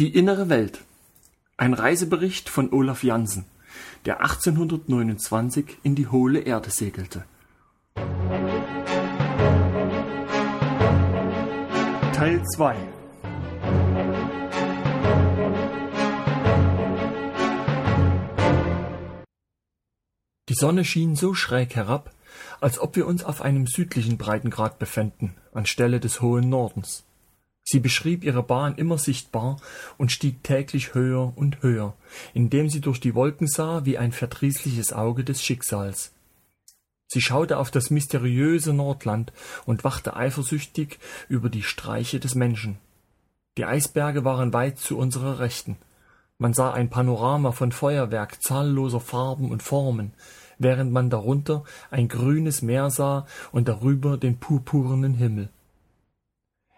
Die innere Welt. Ein Reisebericht von Olaf Jansen, der 1829 in die hohle Erde segelte. Teil 2 Die Sonne schien so schräg herab, als ob wir uns auf einem südlichen Breitengrad befänden, anstelle des hohen Nordens. Sie beschrieb ihre Bahn immer sichtbar und stieg täglich höher und höher, indem sie durch die Wolken sah wie ein verdrießliches Auge des Schicksals. Sie schaute auf das mysteriöse Nordland und wachte eifersüchtig über die Streiche des Menschen. Die Eisberge waren weit zu unserer Rechten. Man sah ein Panorama von Feuerwerk zahlloser Farben und Formen, während man darunter ein grünes Meer sah und darüber den purpurnen Himmel.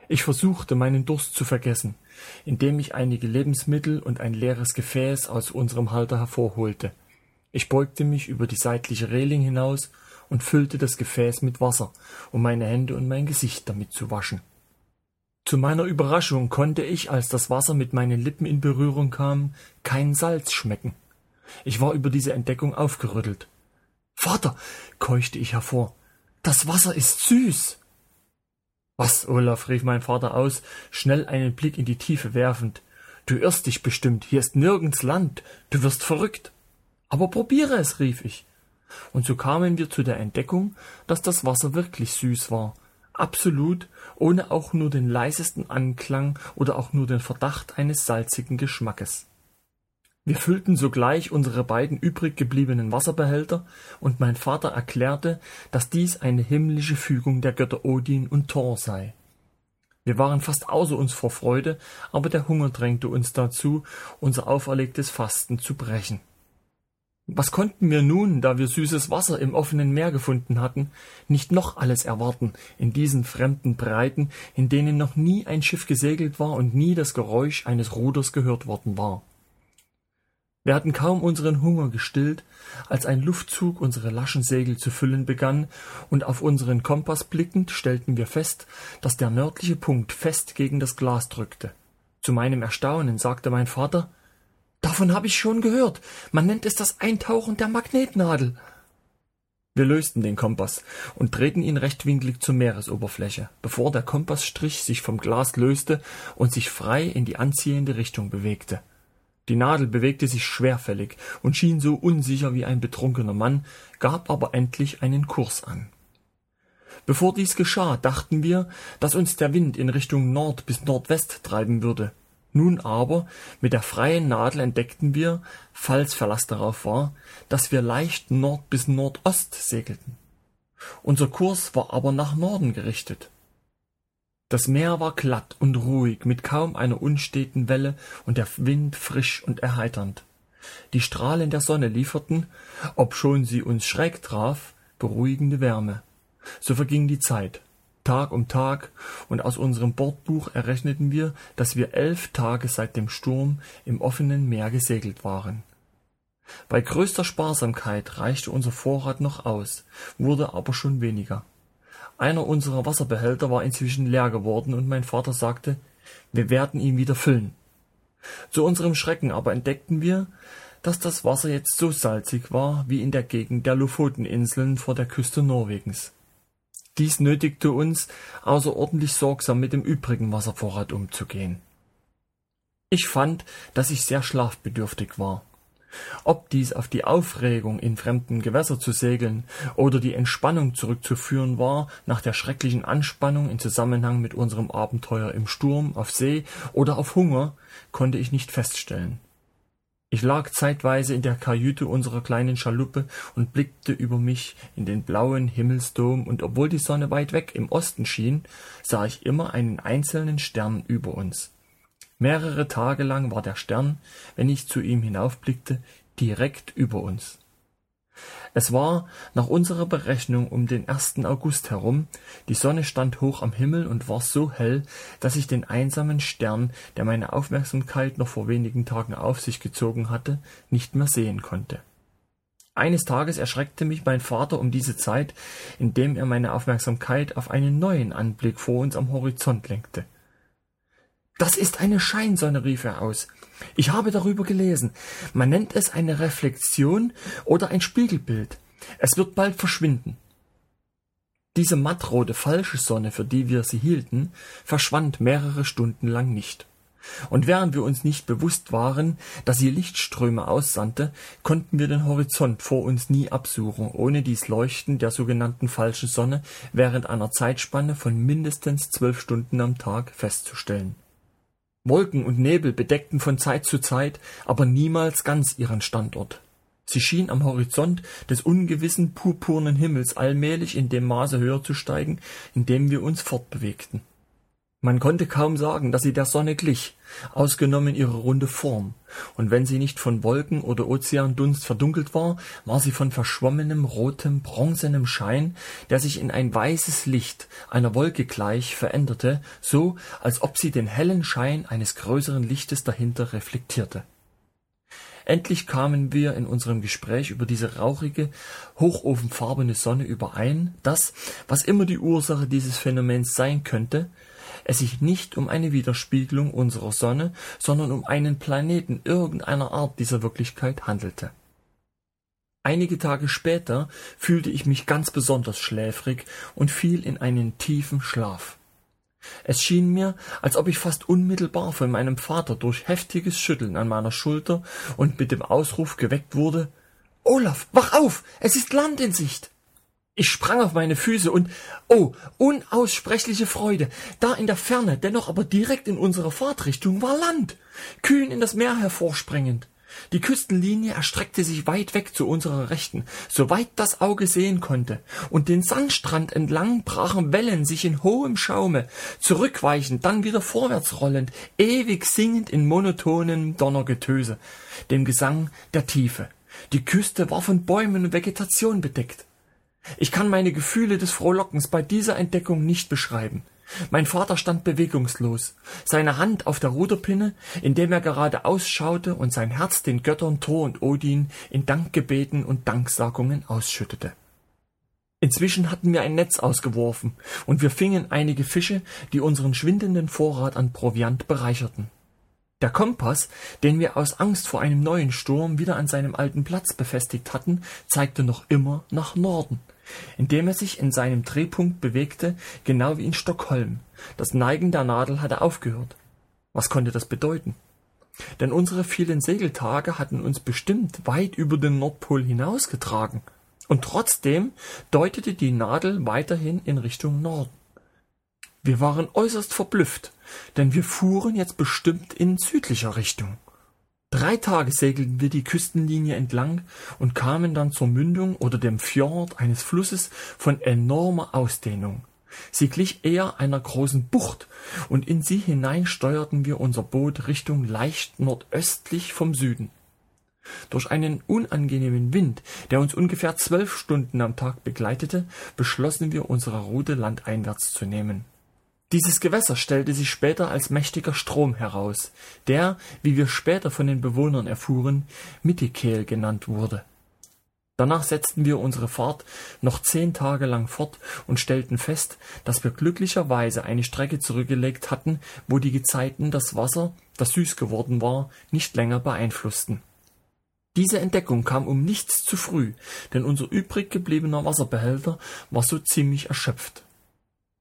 Ich versuchte, meinen Durst zu vergessen, indem ich einige Lebensmittel und ein leeres Gefäß aus unserem Halter hervorholte. Ich beugte mich über die seitliche Reling hinaus und füllte das Gefäß mit Wasser, um meine Hände und mein Gesicht damit zu waschen. Zu meiner Überraschung konnte ich, als das Wasser mit meinen Lippen in Berührung kam, kein Salz schmecken. Ich war über diese Entdeckung aufgerüttelt. Vater, keuchte ich hervor, das Wasser ist süß. Was, Olaf, rief mein Vater aus, schnell einen Blick in die Tiefe werfend. Du irrst dich bestimmt, hier ist nirgends Land, du wirst verrückt. Aber probiere es, rief ich. Und so kamen wir zu der Entdeckung, dass das Wasser wirklich süß war, absolut, ohne auch nur den leisesten Anklang oder auch nur den Verdacht eines salzigen Geschmackes. Wir füllten sogleich unsere beiden übrig gebliebenen Wasserbehälter, und mein Vater erklärte, dass dies eine himmlische Fügung der Götter Odin und Thor sei. Wir waren fast außer uns vor Freude, aber der Hunger drängte uns dazu, unser auferlegtes Fasten zu brechen. Was konnten wir nun, da wir süßes Wasser im offenen Meer gefunden hatten, nicht noch alles erwarten in diesen fremden Breiten, in denen noch nie ein Schiff gesegelt war und nie das Geräusch eines Ruders gehört worden war? Wir hatten kaum unseren Hunger gestillt, als ein Luftzug unsere laschen Segel zu füllen begann, und auf unseren Kompass blickend stellten wir fest, dass der nördliche Punkt fest gegen das Glas drückte. Zu meinem Erstaunen sagte mein Vater Davon habe ich schon gehört. Man nennt es das Eintauchen der Magnetnadel. Wir lösten den Kompass und drehten ihn rechtwinklig zur Meeresoberfläche, bevor der Kompassstrich sich vom Glas löste und sich frei in die anziehende Richtung bewegte. Die Nadel bewegte sich schwerfällig und schien so unsicher wie ein betrunkener Mann, gab aber endlich einen Kurs an. Bevor dies geschah, dachten wir, dass uns der Wind in Richtung Nord bis Nordwest treiben würde. Nun aber, mit der freien Nadel entdeckten wir, falls Verlass darauf war, dass wir leicht Nord bis Nordost segelten. Unser Kurs war aber nach Norden gerichtet. Das Meer war glatt und ruhig, mit kaum einer unsteten Welle und der Wind frisch und erheiternd. Die Strahlen der Sonne lieferten, obschon sie uns schräg traf, beruhigende Wärme. So verging die Zeit, Tag um Tag, und aus unserem Bordbuch errechneten wir, dass wir elf Tage seit dem Sturm im offenen Meer gesegelt waren. Bei größter Sparsamkeit reichte unser Vorrat noch aus, wurde aber schon weniger. Einer unserer Wasserbehälter war inzwischen leer geworden, und mein Vater sagte, wir werden ihn wieder füllen. Zu unserem Schrecken aber entdeckten wir, dass das Wasser jetzt so salzig war wie in der Gegend der Lofoteninseln vor der Küste Norwegens. Dies nötigte uns, außerordentlich sorgsam mit dem übrigen Wasservorrat umzugehen. Ich fand, dass ich sehr schlafbedürftig war. Ob dies auf die Aufregung, in fremden Gewässer zu segeln, oder die Entspannung zurückzuführen war nach der schrecklichen Anspannung in Zusammenhang mit unserem Abenteuer im Sturm, auf See oder auf Hunger, konnte ich nicht feststellen. Ich lag zeitweise in der Kajüte unserer kleinen Schaluppe und blickte über mich in den blauen Himmelsdom, und obwohl die Sonne weit weg im Osten schien, sah ich immer einen einzelnen Stern über uns. Mehrere Tage lang war der Stern, wenn ich zu ihm hinaufblickte, direkt über uns. Es war nach unserer Berechnung um den 1. August herum, die Sonne stand hoch am Himmel und war so hell, dass ich den einsamen Stern, der meine Aufmerksamkeit noch vor wenigen Tagen auf sich gezogen hatte, nicht mehr sehen konnte. Eines Tages erschreckte mich mein Vater um diese Zeit, indem er meine Aufmerksamkeit auf einen neuen Anblick vor uns am Horizont lenkte. Das ist eine Scheinsonne, rief er aus. Ich habe darüber gelesen. Man nennt es eine Reflexion oder ein Spiegelbild. Es wird bald verschwinden. Diese mattrote falsche Sonne, für die wir sie hielten, verschwand mehrere Stunden lang nicht. Und während wir uns nicht bewusst waren, dass sie Lichtströme aussandte, konnten wir den Horizont vor uns nie absuchen, ohne dies Leuchten der sogenannten falschen Sonne während einer Zeitspanne von mindestens zwölf Stunden am Tag festzustellen. Wolken und Nebel bedeckten von Zeit zu Zeit, aber niemals ganz ihren Standort. Sie schien am Horizont des ungewissen purpurnen Himmels allmählich in dem Maße höher zu steigen, in dem wir uns fortbewegten. Man konnte kaum sagen, dass sie der Sonne glich, ausgenommen ihre runde Form, und wenn sie nicht von Wolken oder Ozeandunst verdunkelt war, war sie von verschwommenem, rotem, bronzenem Schein, der sich in ein weißes Licht einer Wolke gleich veränderte, so als ob sie den hellen Schein eines größeren Lichtes dahinter reflektierte. Endlich kamen wir in unserem Gespräch über diese rauchige, hochofenfarbene Sonne überein, dass, was immer die Ursache dieses Phänomens sein könnte, es sich nicht um eine Widerspiegelung unserer Sonne, sondern um einen Planeten irgendeiner Art dieser Wirklichkeit handelte. Einige Tage später fühlte ich mich ganz besonders schläfrig und fiel in einen tiefen Schlaf. Es schien mir, als ob ich fast unmittelbar von meinem Vater durch heftiges Schütteln an meiner Schulter und mit dem Ausruf geweckt wurde Olaf, wach auf, es ist Land in Sicht. Ich sprang auf meine Füße und, oh, unaussprechliche Freude, da in der Ferne, dennoch aber direkt in unserer Fahrtrichtung war Land, kühn in das Meer hervorspringend. Die Küstenlinie erstreckte sich weit weg zu unserer Rechten, soweit das Auge sehen konnte, und den Sandstrand entlang brachen Wellen sich in hohem Schaume, zurückweichend, dann wieder vorwärts rollend, ewig singend in monotonem Donnergetöse, dem Gesang der Tiefe. Die Küste war von Bäumen und Vegetation bedeckt. Ich kann meine Gefühle des Frohlockens bei dieser Entdeckung nicht beschreiben. Mein Vater stand bewegungslos, seine Hand auf der Ruderpinne, indem er gerade ausschaute und sein Herz den Göttern Thor und Odin in Dankgebeten und Danksagungen ausschüttete. Inzwischen hatten wir ein Netz ausgeworfen, und wir fingen einige Fische, die unseren schwindenden Vorrat an Proviant bereicherten. Der Kompass, den wir aus Angst vor einem neuen Sturm wieder an seinem alten Platz befestigt hatten, zeigte noch immer nach Norden indem er sich in seinem Drehpunkt bewegte, genau wie in Stockholm. Das Neigen der Nadel hatte aufgehört. Was konnte das bedeuten? Denn unsere vielen Segeltage hatten uns bestimmt weit über den Nordpol hinausgetragen. Und trotzdem deutete die Nadel weiterhin in Richtung Norden. Wir waren äußerst verblüfft, denn wir fuhren jetzt bestimmt in südlicher Richtung. Drei Tage segelten wir die Küstenlinie entlang und kamen dann zur Mündung oder dem Fjord eines Flusses von enormer Ausdehnung. Sie glich eher einer großen Bucht, und in sie hinein steuerten wir unser Boot Richtung leicht nordöstlich vom Süden. Durch einen unangenehmen Wind, der uns ungefähr zwölf Stunden am Tag begleitete, beschlossen wir unsere Route landeinwärts zu nehmen. Dieses Gewässer stellte sich später als mächtiger Strom heraus, der, wie wir später von den Bewohnern erfuhren, Mittikeel genannt wurde. Danach setzten wir unsere Fahrt noch zehn Tage lang fort und stellten fest, dass wir glücklicherweise eine Strecke zurückgelegt hatten, wo die Gezeiten das Wasser, das süß geworden war, nicht länger beeinflussten. Diese Entdeckung kam um nichts zu früh, denn unser übrig gebliebener Wasserbehälter war so ziemlich erschöpft.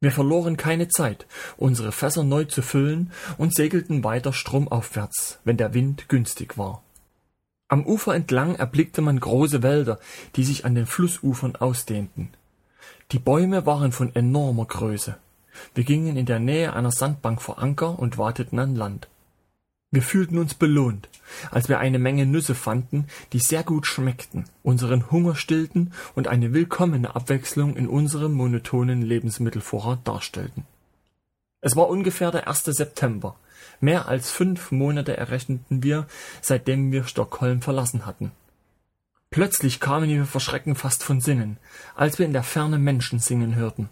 Wir verloren keine Zeit, unsere Fässer neu zu füllen und segelten weiter stromaufwärts, wenn der Wind günstig war. Am Ufer entlang erblickte man große Wälder, die sich an den Flussufern ausdehnten. Die Bäume waren von enormer Größe. Wir gingen in der Nähe einer Sandbank vor Anker und warteten an Land. Wir fühlten uns belohnt, als wir eine Menge Nüsse fanden, die sehr gut schmeckten, unseren Hunger stillten und eine willkommene Abwechslung in unserem monotonen Lebensmittelvorrat darstellten. Es war ungefähr der 1. September. Mehr als fünf Monate errechneten wir, seitdem wir Stockholm verlassen hatten. Plötzlich kamen wir vor Schrecken fast von Sinnen, als wir in der Ferne Menschen singen hörten.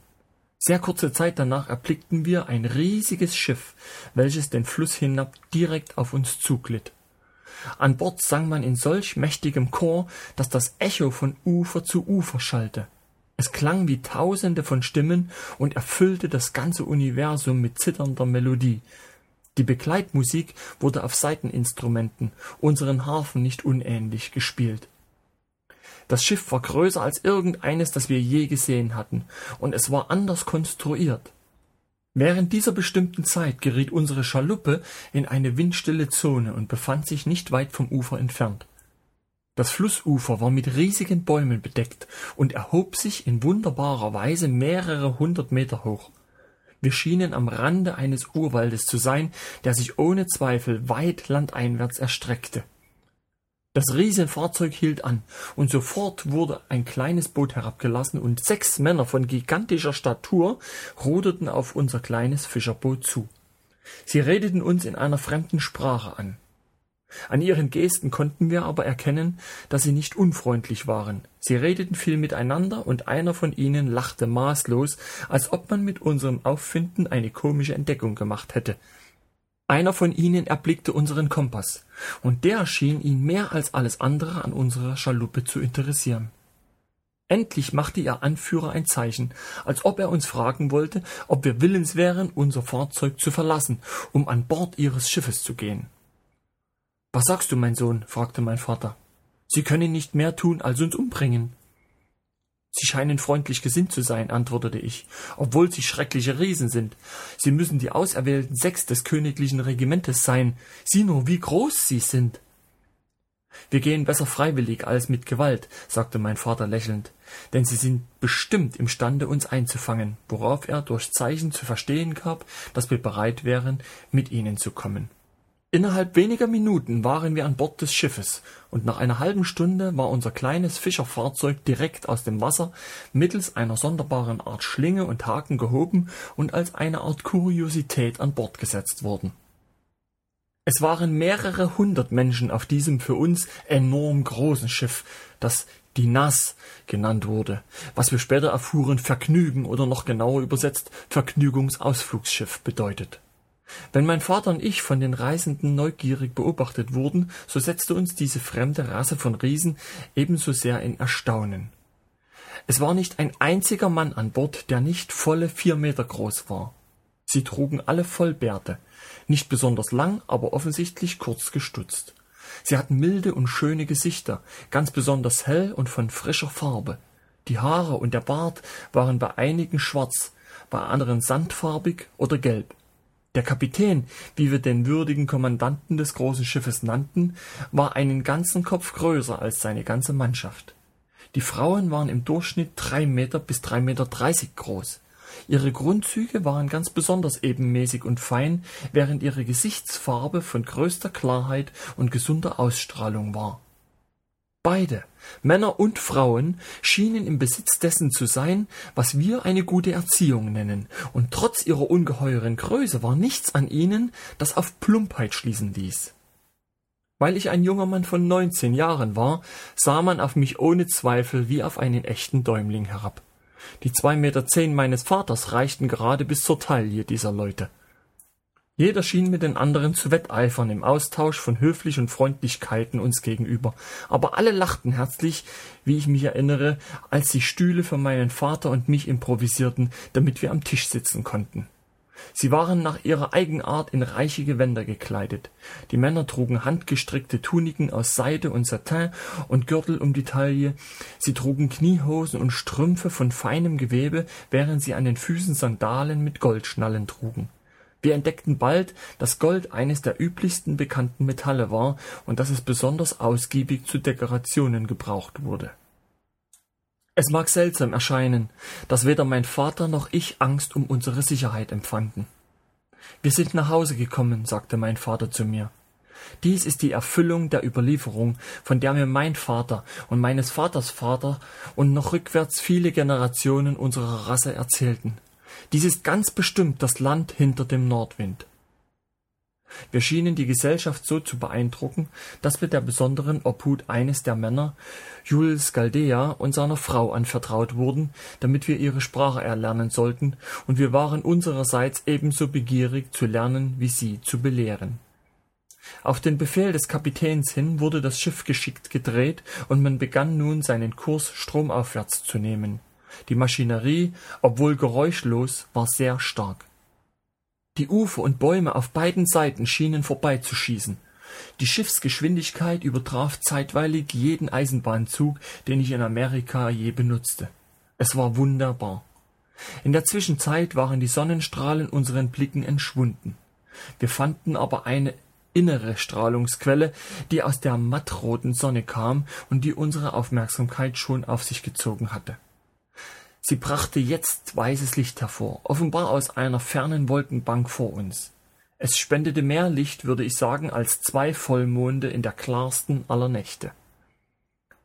Sehr kurze Zeit danach erblickten wir ein riesiges Schiff, welches den Fluss hinab direkt auf uns zuglitt. An Bord sang man in solch mächtigem Chor, dass das Echo von Ufer zu Ufer schallte. Es klang wie tausende von Stimmen und erfüllte das ganze Universum mit zitternder Melodie. Die Begleitmusik wurde auf Saiteninstrumenten, unseren Harfen nicht unähnlich, gespielt. Das Schiff war größer als irgendeines, das wir je gesehen hatten, und es war anders konstruiert. Während dieser bestimmten Zeit geriet unsere Schaluppe in eine windstille Zone und befand sich nicht weit vom Ufer entfernt. Das Flussufer war mit riesigen Bäumen bedeckt und erhob sich in wunderbarer Weise mehrere hundert Meter hoch. Wir schienen am Rande eines Urwaldes zu sein, der sich ohne Zweifel weit landeinwärts erstreckte. Das Riesenfahrzeug hielt an, und sofort wurde ein kleines Boot herabgelassen, und sechs Männer von gigantischer Statur ruderten auf unser kleines Fischerboot zu. Sie redeten uns in einer fremden Sprache an. An ihren Gesten konnten wir aber erkennen, dass sie nicht unfreundlich waren. Sie redeten viel miteinander, und einer von ihnen lachte maßlos, als ob man mit unserem Auffinden eine komische Entdeckung gemacht hätte. Einer von ihnen erblickte unseren Kompass, und der schien ihn mehr als alles andere an unserer Schaluppe zu interessieren. Endlich machte ihr Anführer ein Zeichen, als ob er uns fragen wollte, ob wir willens wären, unser Fahrzeug zu verlassen, um an Bord ihres Schiffes zu gehen. Was sagst du, mein Sohn? fragte mein Vater. Sie können nicht mehr tun, als uns umbringen. Sie scheinen freundlich gesinnt zu sein, antwortete ich, obwohl sie schreckliche Riesen sind. Sie müssen die auserwählten sechs des königlichen Regimentes sein. Sieh nur, wie groß sie sind. Wir gehen besser freiwillig als mit Gewalt, sagte mein Vater lächelnd, denn sie sind bestimmt imstande, uns einzufangen, worauf er durch Zeichen zu verstehen gab, dass wir bereit wären, mit ihnen zu kommen. Innerhalb weniger Minuten waren wir an Bord des Schiffes, und nach einer halben Stunde war unser kleines Fischerfahrzeug direkt aus dem Wasser mittels einer sonderbaren Art Schlinge und Haken gehoben und als eine Art Kuriosität an Bord gesetzt worden. Es waren mehrere hundert Menschen auf diesem für uns enorm großen Schiff, das die Nas genannt wurde, was wir später erfuhren Vergnügen oder noch genauer übersetzt Vergnügungsausflugsschiff bedeutet. Wenn mein Vater und ich von den Reisenden neugierig beobachtet wurden, so setzte uns diese fremde Rasse von Riesen ebenso sehr in Erstaunen. Es war nicht ein einziger Mann an Bord, der nicht volle vier Meter groß war. Sie trugen alle Vollbärte, nicht besonders lang, aber offensichtlich kurz gestutzt. Sie hatten milde und schöne Gesichter, ganz besonders hell und von frischer Farbe. Die Haare und der Bart waren bei einigen schwarz, bei anderen sandfarbig oder gelb. Der Kapitän, wie wir den würdigen Kommandanten des großen Schiffes nannten, war einen ganzen Kopf größer als seine ganze Mannschaft. Die Frauen waren im Durchschnitt drei Meter bis drei Meter dreißig groß. Ihre Grundzüge waren ganz besonders ebenmäßig und fein, während ihre Gesichtsfarbe von größter Klarheit und gesunder Ausstrahlung war. Beide, Männer und Frauen, schienen im Besitz dessen zu sein, was wir eine gute Erziehung nennen, und trotz ihrer ungeheuren Größe war nichts an ihnen, das auf Plumpheit schließen ließ. Weil ich ein junger Mann von neunzehn Jahren war, sah man auf mich ohne Zweifel wie auf einen echten Däumling herab. Die zwei Meter zehn meines Vaters reichten gerade bis zur Taille dieser Leute. Jeder schien mit den anderen zu wetteifern im Austausch von höflichen Freundlichkeiten uns gegenüber, aber alle lachten herzlich, wie ich mich erinnere, als sie Stühle für meinen Vater und mich improvisierten, damit wir am Tisch sitzen konnten. Sie waren nach ihrer Eigenart in reiche Gewänder gekleidet. Die Männer trugen handgestrickte Tuniken aus Seide und Satin und Gürtel um die Taille. Sie trugen Kniehosen und Strümpfe von feinem Gewebe, während sie an den Füßen Sandalen mit Goldschnallen trugen. Wir entdeckten bald, dass Gold eines der üblichsten bekannten Metalle war und dass es besonders ausgiebig zu Dekorationen gebraucht wurde. Es mag seltsam erscheinen, dass weder mein Vater noch ich Angst um unsere Sicherheit empfanden. Wir sind nach Hause gekommen, sagte mein Vater zu mir. Dies ist die Erfüllung der Überlieferung, von der mir mein Vater und meines Vaters Vater und noch rückwärts viele Generationen unserer Rasse erzählten. Dies ist ganz bestimmt das Land hinter dem Nordwind. Wir schienen die Gesellschaft so zu beeindrucken, dass wir der besonderen Obhut eines der Männer, Jules Galdea, und seiner Frau anvertraut wurden, damit wir ihre Sprache erlernen sollten, und wir waren unsererseits ebenso begierig zu lernen, wie sie zu belehren. Auf den Befehl des Kapitäns hin wurde das Schiff geschickt gedreht, und man begann nun seinen Kurs stromaufwärts zu nehmen. Die Maschinerie, obwohl geräuschlos, war sehr stark. Die Ufer und Bäume auf beiden Seiten schienen vorbeizuschießen. Die Schiffsgeschwindigkeit übertraf zeitweilig jeden Eisenbahnzug, den ich in Amerika je benutzte. Es war wunderbar. In der Zwischenzeit waren die Sonnenstrahlen unseren Blicken entschwunden. Wir fanden aber eine innere Strahlungsquelle, die aus der mattroten Sonne kam und die unsere Aufmerksamkeit schon auf sich gezogen hatte. Sie brachte jetzt weißes Licht hervor, offenbar aus einer fernen Wolkenbank vor uns. Es spendete mehr Licht, würde ich sagen, als zwei Vollmonde in der klarsten aller Nächte.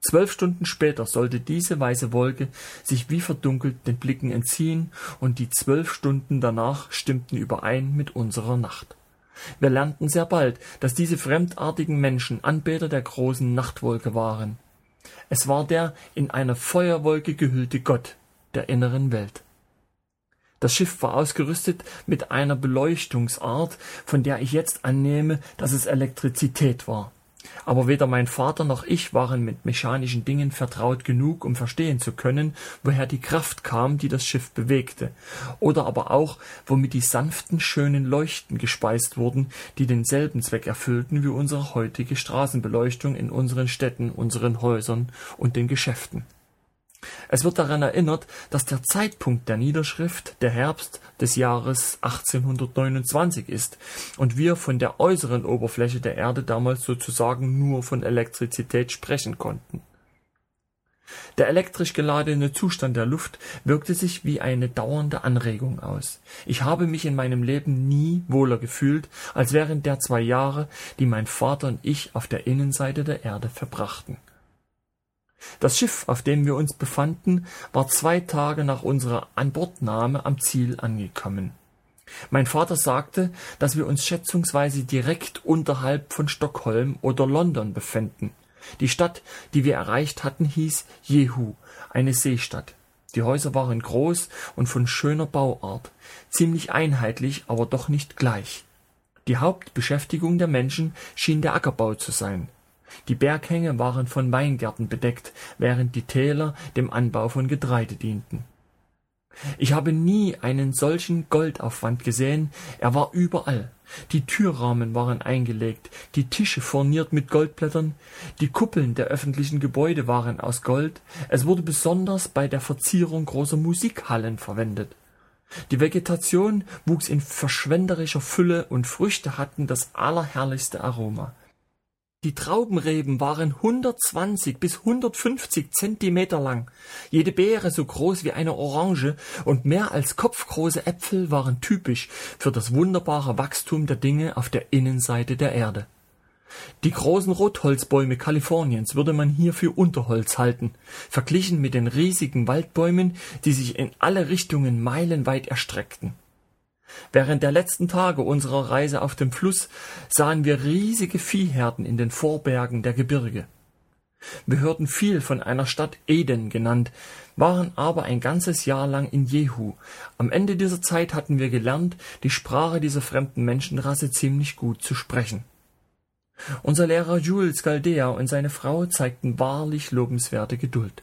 Zwölf Stunden später sollte diese weiße Wolke sich wie verdunkelt den Blicken entziehen, und die zwölf Stunden danach stimmten überein mit unserer Nacht. Wir lernten sehr bald, dass diese fremdartigen Menschen Anbeter der großen Nachtwolke waren. Es war der in eine Feuerwolke gehüllte Gott der inneren Welt. Das Schiff war ausgerüstet mit einer Beleuchtungsart, von der ich jetzt annehme, dass es Elektrizität war aber weder mein Vater noch ich waren mit mechanischen Dingen vertraut genug, um verstehen zu können, woher die Kraft kam, die das Schiff bewegte, oder aber auch, womit die sanften, schönen Leuchten gespeist wurden, die denselben Zweck erfüllten wie unsere heutige Straßenbeleuchtung in unseren Städten, unseren Häusern und den Geschäften. Es wird daran erinnert, dass der Zeitpunkt der Niederschrift der Herbst des Jahres 1829 ist und wir von der äußeren Oberfläche der Erde damals sozusagen nur von Elektrizität sprechen konnten. Der elektrisch geladene Zustand der Luft wirkte sich wie eine dauernde Anregung aus. Ich habe mich in meinem Leben nie wohler gefühlt als während der zwei Jahre, die mein Vater und ich auf der Innenseite der Erde verbrachten. Das Schiff, auf dem wir uns befanden, war zwei Tage nach unserer Anbordnahme am Ziel angekommen. Mein Vater sagte, dass wir uns schätzungsweise direkt unterhalb von Stockholm oder London befänden. Die Stadt, die wir erreicht hatten, hieß Jehu, eine Seestadt. Die Häuser waren groß und von schöner Bauart, ziemlich einheitlich, aber doch nicht gleich. Die Hauptbeschäftigung der Menschen schien der Ackerbau zu sein. Die Berghänge waren von Weingärten bedeckt, während die Täler dem Anbau von Getreide dienten. Ich habe nie einen solchen Goldaufwand gesehen, er war überall. Die Türrahmen waren eingelegt, die Tische furniert mit Goldblättern, die Kuppeln der öffentlichen Gebäude waren aus Gold, es wurde besonders bei der Verzierung großer Musikhallen verwendet. Die Vegetation wuchs in verschwenderischer Fülle und Früchte hatten das allerherrlichste Aroma. Die Traubenreben waren 120 bis 150 Zentimeter lang, jede Beere so groß wie eine Orange und mehr als kopfgroße Äpfel waren typisch für das wunderbare Wachstum der Dinge auf der Innenseite der Erde. Die großen Rotholzbäume Kaliforniens würde man hier für Unterholz halten, verglichen mit den riesigen Waldbäumen, die sich in alle Richtungen meilenweit erstreckten Während der letzten Tage unserer Reise auf dem Fluss sahen wir riesige Viehherden in den Vorbergen der Gebirge. Wir hörten viel von einer Stadt Eden genannt, waren aber ein ganzes Jahr lang in Jehu. Am Ende dieser Zeit hatten wir gelernt, die Sprache dieser fremden Menschenrasse ziemlich gut zu sprechen. Unser Lehrer Jules Galdea und seine Frau zeigten wahrlich lobenswerte Geduld.